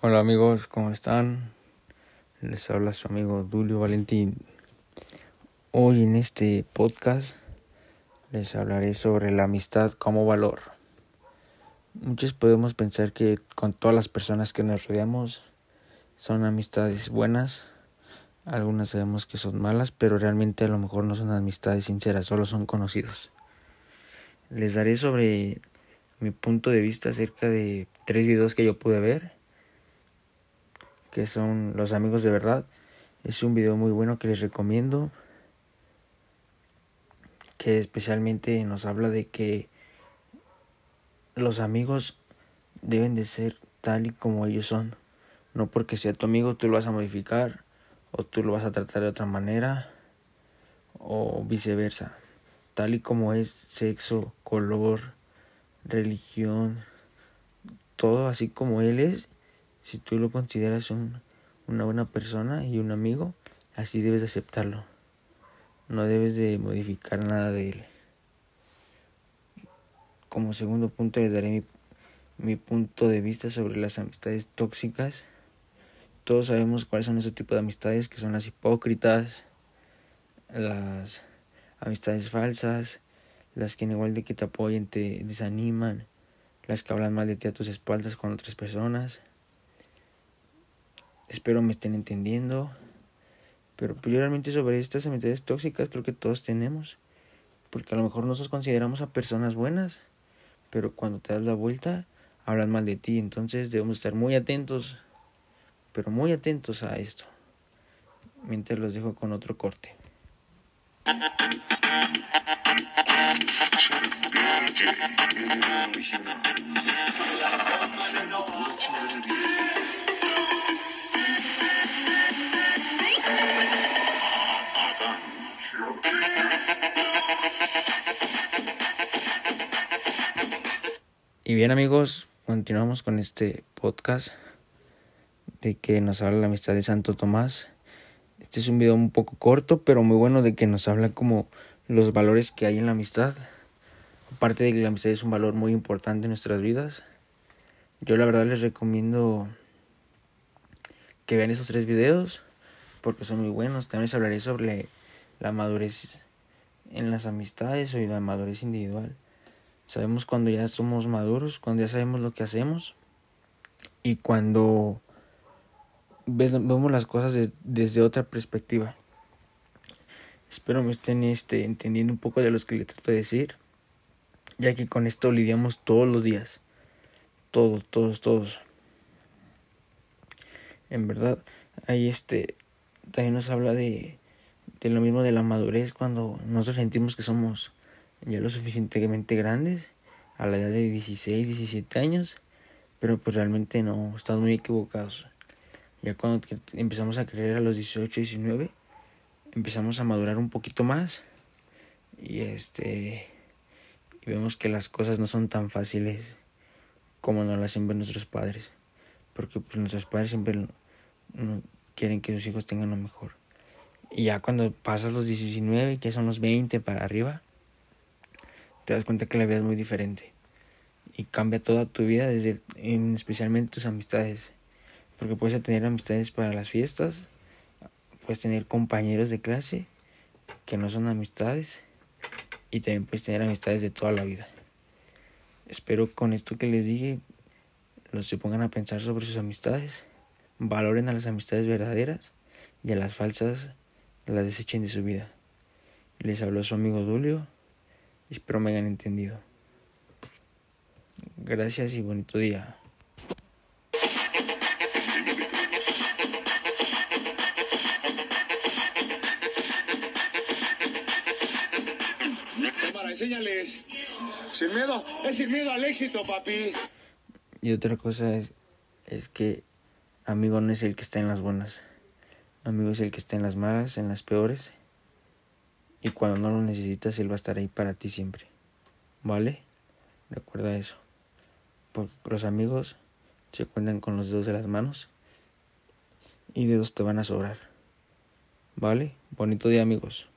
Hola amigos, ¿cómo están? Les habla su amigo Dulio Valentín. Hoy en este podcast les hablaré sobre la amistad como valor. Muchos podemos pensar que con todas las personas que nos rodeamos son amistades buenas, algunas sabemos que son malas, pero realmente a lo mejor no son amistades sinceras, solo son conocidos. Les daré sobre mi punto de vista acerca de tres videos que yo pude ver que son Los Amigos de Verdad. Es un video muy bueno que les recomiendo, que especialmente nos habla de que los amigos deben de ser tal y como ellos son. No porque sea tu amigo tú lo vas a modificar o tú lo vas a tratar de otra manera o viceversa. Tal y como es sexo, color, religión, todo así como él es, si tú lo consideras un, una buena persona y un amigo, así debes de aceptarlo. No debes de modificar nada de él. Como segundo punto les daré mi, punto de vista sobre las amistades tóxicas. Todos sabemos cuáles son ese tipo de amistades, que son las hipócritas, las amistades falsas, las que en igual de que te apoyen te desaniman, las que hablan mal de ti a tus espaldas con otras personas. Espero me estén entendiendo. Pero pues yo realmente sobre estas amistades tóxicas creo que todos tenemos. Porque a lo mejor nosotros consideramos a personas buenas. Pero cuando te das la vuelta, hablan mal de ti. Entonces debemos estar muy atentos. Pero muy atentos a esto. Mientras los dejo con otro corte. Y bien amigos, continuamos con este podcast de que nos habla la amistad de Santo Tomás. Este es un video un poco corto, pero muy bueno de que nos habla como los valores que hay en la amistad. Aparte de que la amistad es un valor muy importante en nuestras vidas. Yo la verdad les recomiendo que vean esos tres videos porque son muy buenos. También les hablaré sobre la madurez en las amistades o la madurez individual. Sabemos cuando ya somos maduros, cuando ya sabemos lo que hacemos y cuando vemos las cosas desde otra perspectiva. Espero me estén este, entendiendo un poco de lo que les trato de decir, ya que con esto lidiamos todos los días. Todos, todos, todos. En verdad, ahí este también nos habla de, de lo mismo de la madurez cuando nosotros sentimos que somos ya lo suficientemente grandes, a la edad de 16, 17 años, pero pues realmente no, estamos muy equivocados. Ya cuando empezamos a creer a los 18, 19, empezamos a madurar un poquito más y este y vemos que las cosas no son tan fáciles como nos las ver nuestros padres, porque pues nuestros padres siempre no quieren que sus hijos tengan lo mejor. Y ya cuando pasas los 19, que son los 20 para arriba, te das cuenta que la vida es muy diferente y cambia toda tu vida desde en especialmente tus amistades porque puedes tener amistades para las fiestas puedes tener compañeros de clase que no son amistades y también puedes tener amistades de toda la vida. Espero con esto que les dije los se pongan a pensar sobre sus amistades valoren a las amistades verdaderas y a las falsas las desechen de su vida. Les habló su amigo Dulio Espero me hayan entendido. Gracias y bonito día. Cámara, enséñales. Sin miedo, es sin miedo al éxito, papi. Y otra cosa es, es que amigo no es el que está en las buenas. Amigo es el que está en las malas, en las peores. Y cuando no lo necesitas, Él va a estar ahí para ti siempre. ¿Vale? Recuerda eso. Porque los amigos se cuentan con los dedos de las manos y dedos te van a sobrar. ¿Vale? Bonito día amigos.